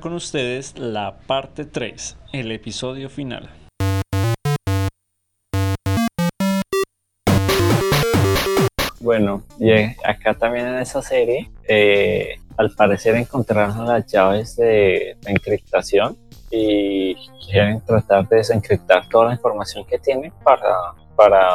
con ustedes la parte 3, el episodio final. Bueno, y acá también en esa serie, eh, al parecer encontraron las llaves de la encriptación y quieren tratar de desencriptar toda la información que tienen para, para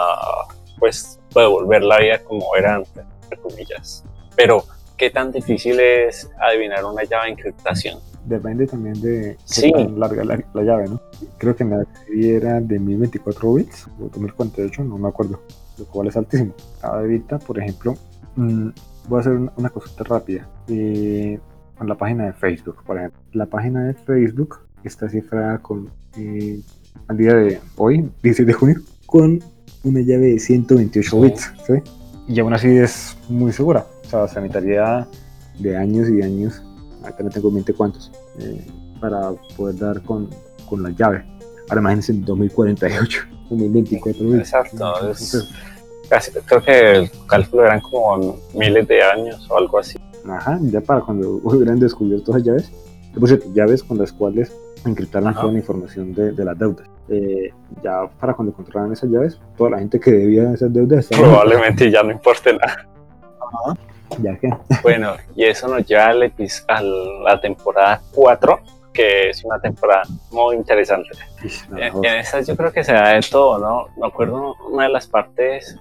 pues, devolver la vida como era antes, entre comillas. Pero, ¿qué tan difícil es adivinar una llave de encriptación? Depende también de Sí. qué tan larga la, la llave, ¿no? Creo que en la serie era de 1024 bits o 2048, no me acuerdo, lo cual es altísimo. Ahorita, por ejemplo, mm, voy a hacer una, una cosita rápida. Eh, con la página de Facebook, por ejemplo. La página de Facebook está cifrada con, eh, al día de hoy, 16 de junio, con una llave de 128 Sí. bits, ¿sí? Y aún así es muy segura. O sea, se necesitaría de años y años, ahorita no tengo en mente cuántos, eh, para poder dar con, con la llave. Ahora imagínense en 2048, 2024 bits. Exacto, es- Casi, creo que el cálculo eran como miles de años o algo así. Ajá, ya para cuando hubieran descubierto esas llaves, por cierto, llaves con las cuales encriptaron Ajá. toda la información de, de las deudas. Eh, ya para cuando encontraran esas llaves, toda la gente que debía esas deudas Probablemente ya no importe nada. Ya que Bueno, y eso nos lleva al a la temporada 4, que es una temporada muy interesante. En, mejor. en esa yo creo que se da de todo, ¿no? Me acuerdo una de las partes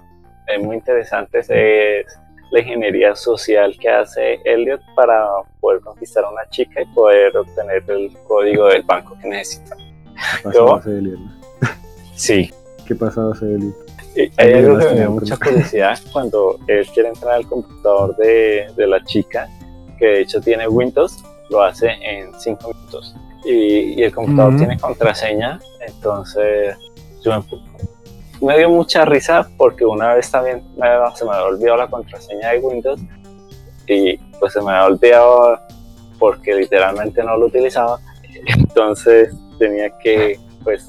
eh, muy interesantes es la ingeniería social que hace Elliot para poder conquistar a una chica y poder obtener el código del banco que necesita. ¿Qué pasaba ¿Yo? hace Elliot? Sí. ¿Qué pasaba hace Elliot? Hay algo que me pero- mucha curiosidad cuando él quiere entrar al computador de, de la chica, que de hecho tiene Windows, lo hace en 5 minutos. Y, y el computador tiene contraseña, entonces yo me, me dio mucha risa porque una vez también me- se me había olvidado la contraseña de Windows y pues se me había olvidado porque literalmente no lo utilizaba. Entonces tenía que pues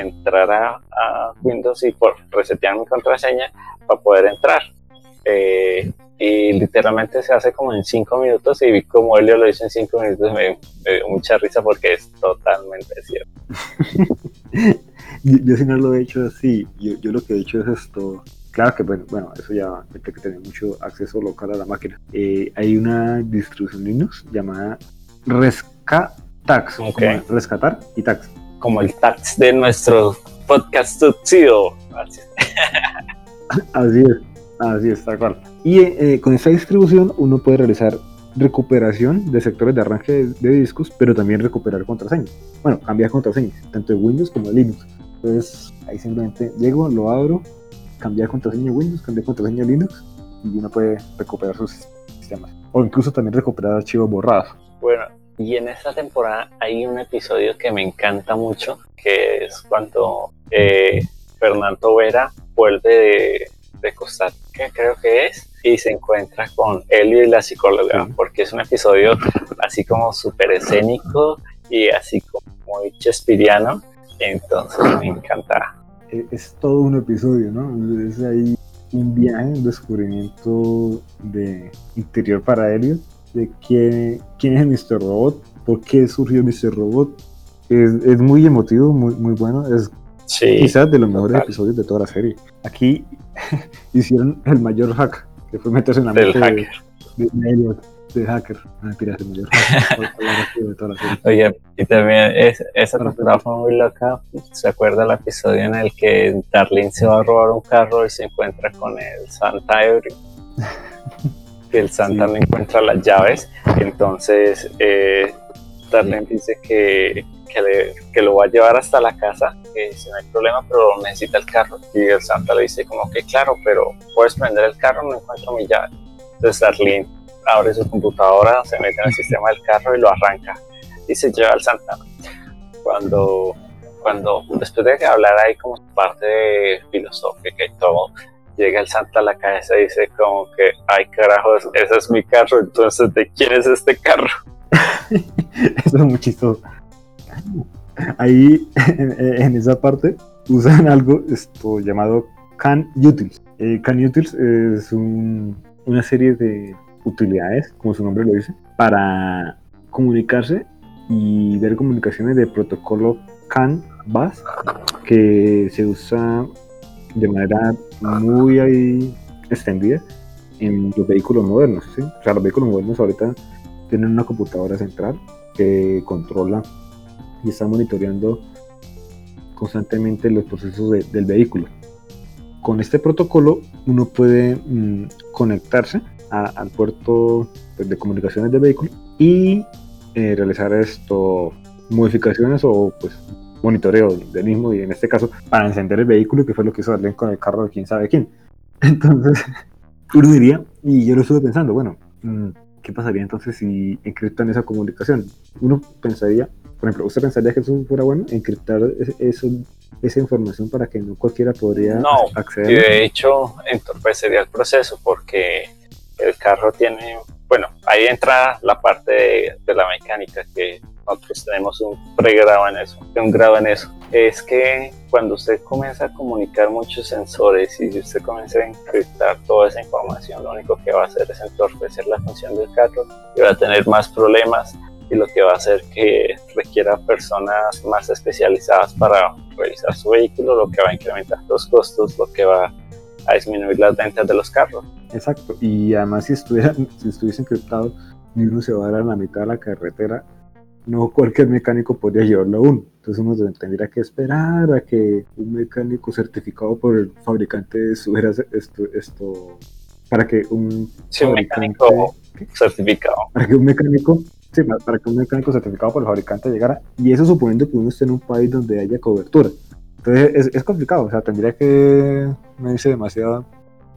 entrar a, a Windows y por resetear mi contraseña para poder entrar. Eh, y literalmente se hace como en 5 minutos y vi como Elio lo hizo en 5 minutos me, me dio mucha risa porque es totalmente cierto. Yo, yo sí no lo he hecho así. Yo, yo lo que he hecho es esto. Claro que bueno, bueno eso ya hay que tener mucho acceso local a la máquina. Eh, hay una distribución Linux llamada Rescatax. Ok. como rescatar y tax. Como el tax de nuestro podcast Tuxedo. Así es. Así es, tal cual. Y eh, con esta distribución uno puede realizar recuperación de sectores de arranque de, de discos, pero también recuperar contraseñas. Bueno, cambiar contraseñas, tanto de Windows como de Linux. Entonces ahí simplemente llego, lo abro, cambiar contraseña Windows, cambiar contraseña Linux y uno puede recuperar sus sistemas. O incluso también recuperar archivos borrados. Bueno, y en esta temporada hay un episodio que me encanta mucho, que es cuando eh, Fernando Vera vuelve de, de Costa Rica, creo que es, y se encuentra con Elio y la psicóloga, porque es un episodio así como súper escénico y así como muy chespiriano, entonces me encanta. Es todo un episodio, ¿no? Es ahí un viaje, un descubrimiento de interior para Elliot, de quién, quién es Mr. Robot, por qué surgió Mr. Robot. Es, es muy emotivo, muy, muy bueno. Es Sí, quizás de los mejores total. episodios de toda la serie. Aquí hicieron el mayor hack, que fue meterse en la mente hacker. de, de Elliot, de hacker. No, mentira, el mayor hack por hablar así de toda la serie. Oye, y también es, esa temporada fue muy loca. ¿Se acuerda el episodio en el que Darlene se va a robar un carro y se encuentra con el Santa ebrio? El Santa Sí. no encuentra las llaves. Entonces, eh, Darlene dice que, que, le- que lo va a llevar hasta la casa, que si no hay problema, pero necesita el carro. Y el Santa le dice como que claro, pero puedes prender el carro, no encuentro mi llave. Entonces Darlene abre su computadora, se mete en el sistema del carro y lo arranca y se lleva al Santa. Cuando, cuando después de hablar ahí como parte filosófica y todo, llega el Santa a la cabeza y dice como que, ay carajo, ese es mi carro, entonces ¿de quién es este carro? Eso es muy. Ahí, en, en esa parte, usan algo esto, llamado Can Utils. Eh, Can Utils es un- una serie de utilidades, como su nombre lo dice, para comunicarse y ver comunicaciones de protocolo CAN BAS que se usa de manera muy extendida en los vehículos modernos. O sea, los vehículos modernos ahorita tienen una computadora central que controla y está monitoreando constantemente los procesos de- del vehículo. Con este protocolo uno puede mm, conectarse a- al puerto pues, de comunicaciones del vehículo y eh, realizar esto modificaciones o pues monitoreo del mismo y en este caso para encender el vehículo que fue lo que hizo Arlen con el carro de quién sabe quién. Entonces uno diría, y yo lo estuve pensando, bueno, mm, ¿qué pasaría entonces si encriptan esa comunicación? Uno pensaría, por ejemplo, ¿usted pensaría que eso fuera bueno? Encriptar es- eso, esa información para que no cualquiera podría No, acceder. de hecho entorpecería el proceso porque el carro tiene, bueno, ahí entra la parte de, de la mecánica que nosotros tenemos un pregrado en eso, un grado en eso. Es que cuando usted comienza a comunicar muchos sensores y si usted comienza a encriptar toda esa información, lo único que va a hacer es entorpecer la función del carro y va a tener más problemas y lo que va a hacer que requiera personas más especializadas para revisar su vehículo, lo que va a incrementar los costos, lo que va a disminuir las ventas de los carros. Exacto, y además si, estuviera, si estuviese encriptado y uno se va a dar a la mitad de la carretera, no cualquier mecánico podría llevarlo aún. Entonces uno tendría que esperar a que un mecánico certificado por el fabricante subiera esto, esto para que un Si un mecánico certificado. para que un mecánico sí, pa- para que un mecánico certificado por el fabricante llegara y eso suponiendo que uno esté en un país donde haya cobertura entonces es, es complicado o sea tendría que medirse demasiado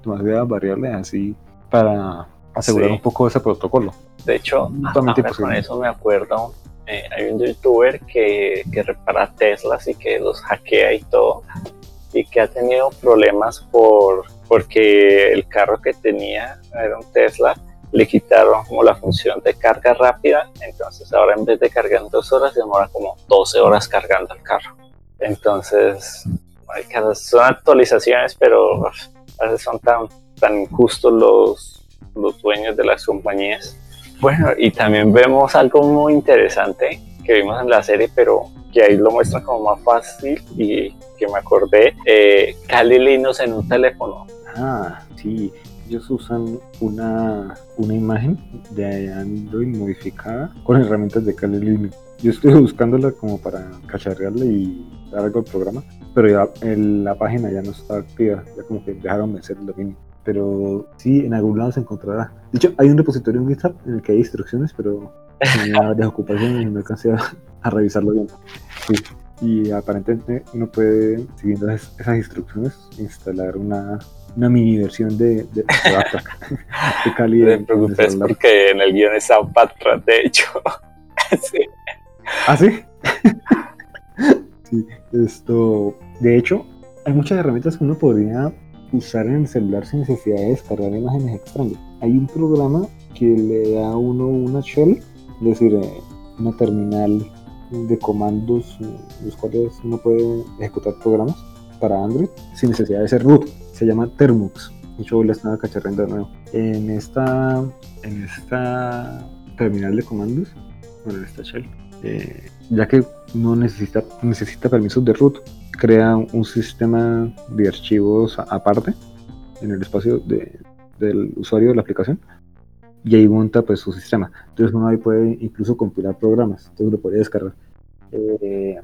demasiadas variables así para asegurar Sí. un poco ese protocolo De hecho, ahora con eso me acuerdo, eh, hay un youtuber que, que repara Teslas y que los hackea y todo, y que ha tenido problemas por porque el carro que tenía era un Tesla, le quitaron como la función de carga rápida, entonces ahora en vez de cargar en dos horas, demora como 12 horas cargando el carro. Entonces, son actualizaciones, pero a veces son tan, tan injustos los, los dueños de las compañías. Bueno, y también vemos algo muy interesante que vimos en la serie, pero que ahí lo muestran como más fácil y que me acordé, eh, Kali Linux en un teléfono. ah sí ellos usan una, una imagen de Android modificada con herramientas de Kali Linux. Yo estuve buscándola como para cacharrearla y dar algo al programa, pero ya en la página ya no está activa, ya como que dejaron vencer el dominio. Pero sí, en algún lado se encontrará. De hecho, hay un repositorio en GitHub en el que hay instrucciones, pero tenía varias ocupaciones y no alcancé a, a revisarlo bien. Sí. Y aparentemente uno puede, siguiendo esas, instrucciones, instalar una, una mini versión de, de, de de Kali No en- te en preocupes celular. porque en el guion está un patrón, de hecho. Sí. ¿Ah, sí? sí, esto. De hecho, hay muchas herramientas que uno podría usar en el celular sin necesidad de descargar imágenes extrañas. Hay un programa que le da a uno una shell, es decir, eh, una terminal de comandos, los cuales uno puede ejecutar programas para Android sin necesidad de ser root. Se llama Termux. De hecho, la estaba cacharreando de nuevo. En esta, en esta terminal de comandos, bueno, en esta shell, eh, ya que no necesita, necesita permisos de root, crea un sistema de archivos aparte en el espacio de- del usuario de la aplicación y ahí monta pues su sistema. Entonces uno ahí puede incluso compilar programas, entonces lo puede descargar. Eh,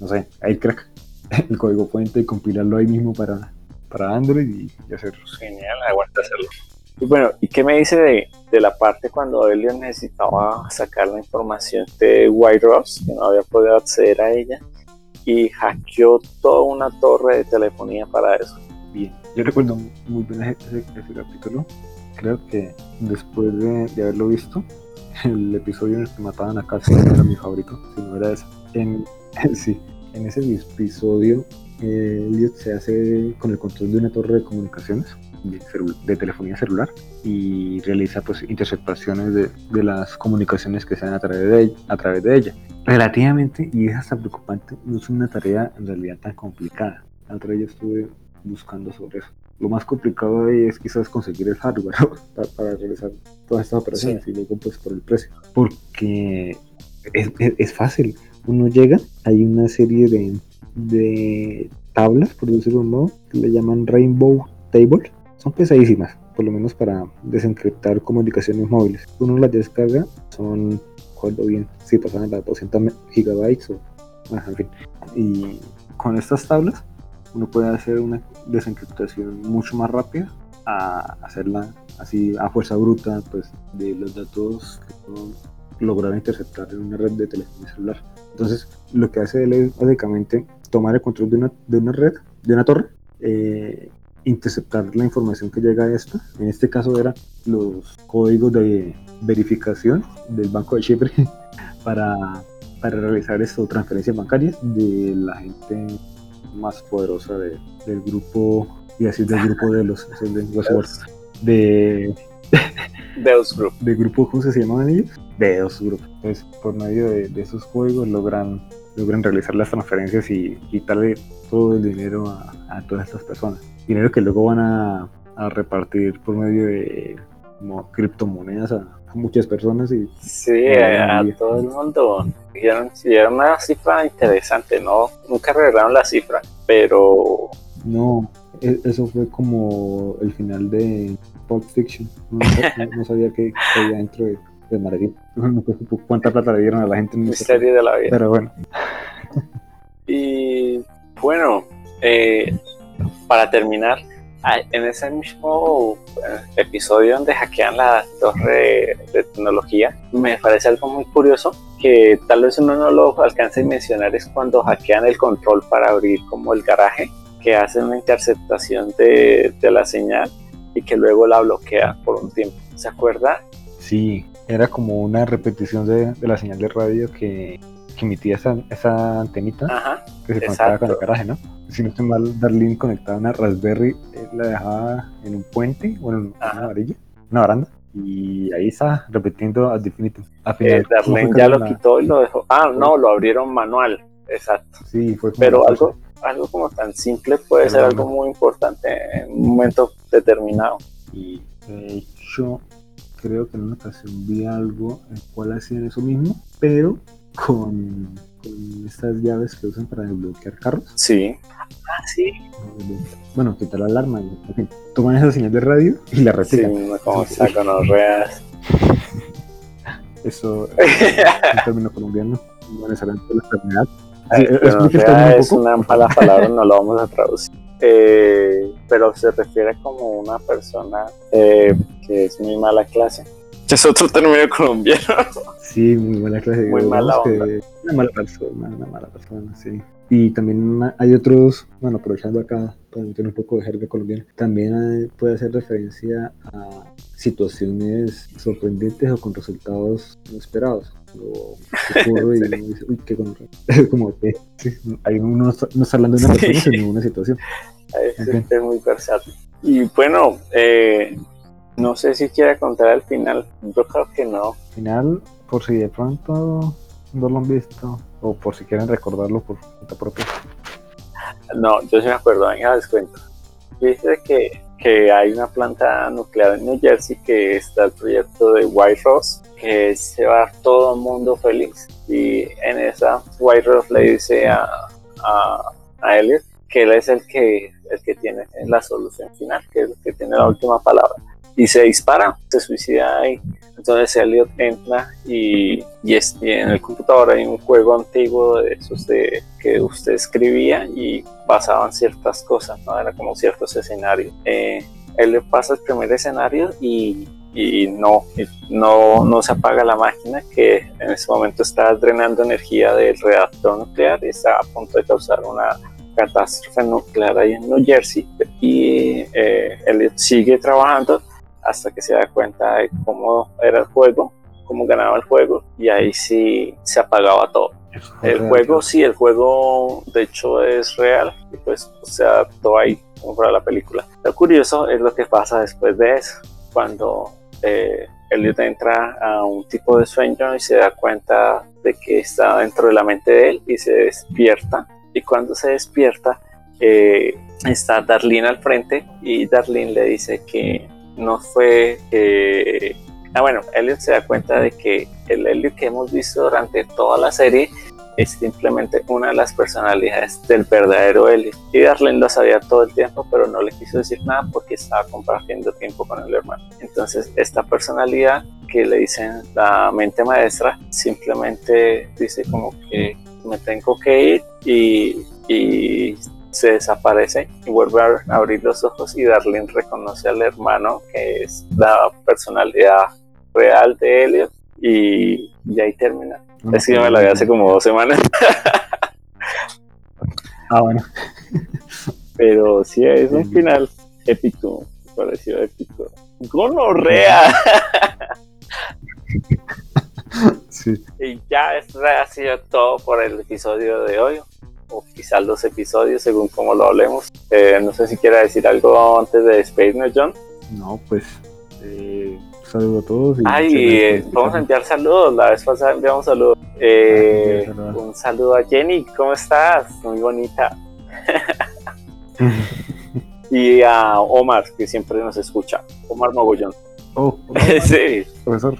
no sé, ahí crack el código fuente y compilarlo ahí mismo para, para Android y, y hacer Genial, aguanta hacerlo. Y bueno, ¿y qué me dice de, de la parte cuando Elliot necesitaba sacar la información de White Rose, que no había podido acceder a ella, y hackeó toda una torre de telefonía para eso? bien. Yo recuerdo muy bien ese, capítulo. Creo que después de, haberlo visto, el episodio en el que mataban a Cassie no era mi favorito, sino era ese. En, sí, en ese episodio, eh, se hace con el control de una torre de comunicaciones de, telefonía celular y realiza pues interceptaciones de, las comunicaciones que se dan a través de, ella-. Relativamente, y es hasta preocupante, no es una tarea en realidad tan complicada. La otra vez estuve buscando sobre eso. Lo más complicado ahí es quizás conseguir el hardware para, para realizar todas estas operaciones y luego pues por el precio. Porque es, es- es fácil. Uno llega, hay una serie de, de tablas, por decirlo de un modo, que le llaman Rainbow Table. Son pesadísimas, por lo menos para desencriptar comunicaciones móviles. Uno las descarga, son, recuerdo bien, si pasaban las 200 me- gigabytes o, en fin. Y con estas tablas, uno puede hacer una desencriptación mucho más rápida a hacerla así a fuerza bruta, pues de los datos que uno lograr interceptar en una red de telefonía celular. Entonces, lo que hace él es básicamente tomar el control de una, de una red, de una torre, eh, interceptar la información que llega a esta. En este caso era los códigos de verificación del Banco de Chipre para, para realizar esto, transferencias bancarias de la gente más poderosa de- del grupo, y así del grupo de los, de, los- de, Deus Group. de grupo, ¿cómo se llamaban ellos? De dos grupos. Entonces, por medio de, de esos juegos logran, logran realizar las transferencias y quitarle todo el dinero a, a todas estas personas. Dinero que luego van a, a repartir por medio de como criptomonedas a, a muchas personas y Sí, a, todo el mundo. Dijeron, dieron una cifra interesante, ¿no? Nunca revelaron la cifra, pero no, e- eso fue como el final de Pulp Fiction. No, no- no sabía que había dentro de, de Madrid. No sé cuánta plata le dieron a la gente en misterio de la vida. Pero bueno, Y bueno, eh, para terminar, ah, en ese mismo eh, episodio donde hackean la torre de tecnología, me parece algo muy curioso que tal vez uno no lo alcance a mencionar es cuando hackean el control para abrir como el garaje, que hacen una interceptación de, la señal y que luego la bloquea por un tiempo. ¿Se acuerda? Sí, era como una repetición de la señal de radio que, que emitía esa, esa antenita Ajá. que se conectaba con el exacto. garaje, ¿no? Si no estoy mal, Darlene conectaba una Raspberry, eh, la dejaba en un puente, bueno, en Ajá. una varilla, una baranda, y ahí está repitiendo. Al Eh, final, ¿cómo fue Darlene ya la- lo quitó y lo dejó. Ah, no, lo abrieron manual. Exacto. Sí, fue Pero algo, algo como tan simple puede Pero ser algo muy importante en un momento determinado. Y de hecho, creo que en una ocasión vi algo en el cual hacían eso mismo, pero con, con estas llaves que usan para desbloquear carros. Sí. Ah, sí. Bueno, quitar la alarma. y, en fin, toman esa señal de radio y la Sí, replican. no como saco reas. Eso es un término colombiano, no necesariamente la enfermedad. Sí, es una mala palabra, no lo vamos a traducir. Eh, pero se refiere como una persona eh, que es muy mala clase. Es otro término colombiano. Sí, muy buena clase. Muy mala onda. Una mala persona, una mala persona, sí. Y también hay otros, bueno, aprovechando acá para meter un poco de jerga colombiana, también hay- puede hacer referencia a situaciones sorprendentes o con resultados inesperados. Ocurre y uno dice, uy, qué gonorrea". Como que sí, hay uno no está, hablando de una persona, sino de una situación. Es, Ok. es muy versátil. Y bueno, eh, no sé si quiere contar al final. Yo creo que no. Al final, por si de pronto no lo han visto, o por si quieren recordarlo por cuenta propia. No, yo sí me acuerdo, venga, les cuento. Dice que, que hay una planta nuclear en New Jersey que está el proyecto de White Rose, que se va a todo el mundo feliz. Y en esa, White Rose le dice a, a, a Elliot que él es el que, el que tiene la solución final, que es el que tiene la última palabra. Y se dispara, se suicida ahí. Entonces Elliot entra y, y, es- en el computador hay un juego antiguo de esos de, que usted escribía y pasaban ciertas cosas, ¿no? Era como ciertos escenarios. Eh, él le pasa el primer escenario y, y no, no, no se apaga la máquina que en ese momento está drenando energía del reactor nuclear y está a punto de causar una catástrofe nuclear ahí en New Jersey y eh, él sigue trabajando hasta que se da cuenta de cómo era el juego, cómo ganaba el juego y ahí sí se apagaba todo. El juego, sí, el juego de hecho es real y pues se adaptó ahí como para la película. Lo curioso es lo que pasa después de eso, cuando eh, Elliot entra a un tipo de sueño y se da cuenta de que está dentro de la mente de él y se despierta. Y cuando se despierta, eh, está Darlene al frente y Darlene le dice que no fue que... Ah, bueno, Elliot se da cuenta de que el Elliot que hemos visto durante toda la serie es simplemente una de las personalidades del verdadero Elliot. Y Darlene lo sabía todo el tiempo, pero no le quiso decir nada porque estaba compartiendo tiempo con el hermano. Entonces, esta personalidad que le dicen la mente maestra, simplemente dice como que me tengo que ir y, y se desaparece y vuelve a abrir los ojos y Darlene reconoce al hermano que es la personalidad real de Elliot y, y ahí termina. Es que yo me la vi hace como dos semanas, Ah, bueno. pero sí es un final épico, me pareció épico. ¡Gonorrea! Sí. Y ya esto ha sido todo por el episodio de hoy, o quizás los episodios, según como lo hablemos. Eh, no sé si quiera decir algo antes de despedirnos, John. No, pues. Eh, saludo a todos. y Ay, eh, vamos a enviar saludos. La vez pasada enviamos saludos. Eh, Ah, sí, saludos. un saludo a Jenny, ¿cómo estás? Muy bonita. Y a Omar, que siempre nos escucha. Omar Mogollón. Oh, sí. profesor.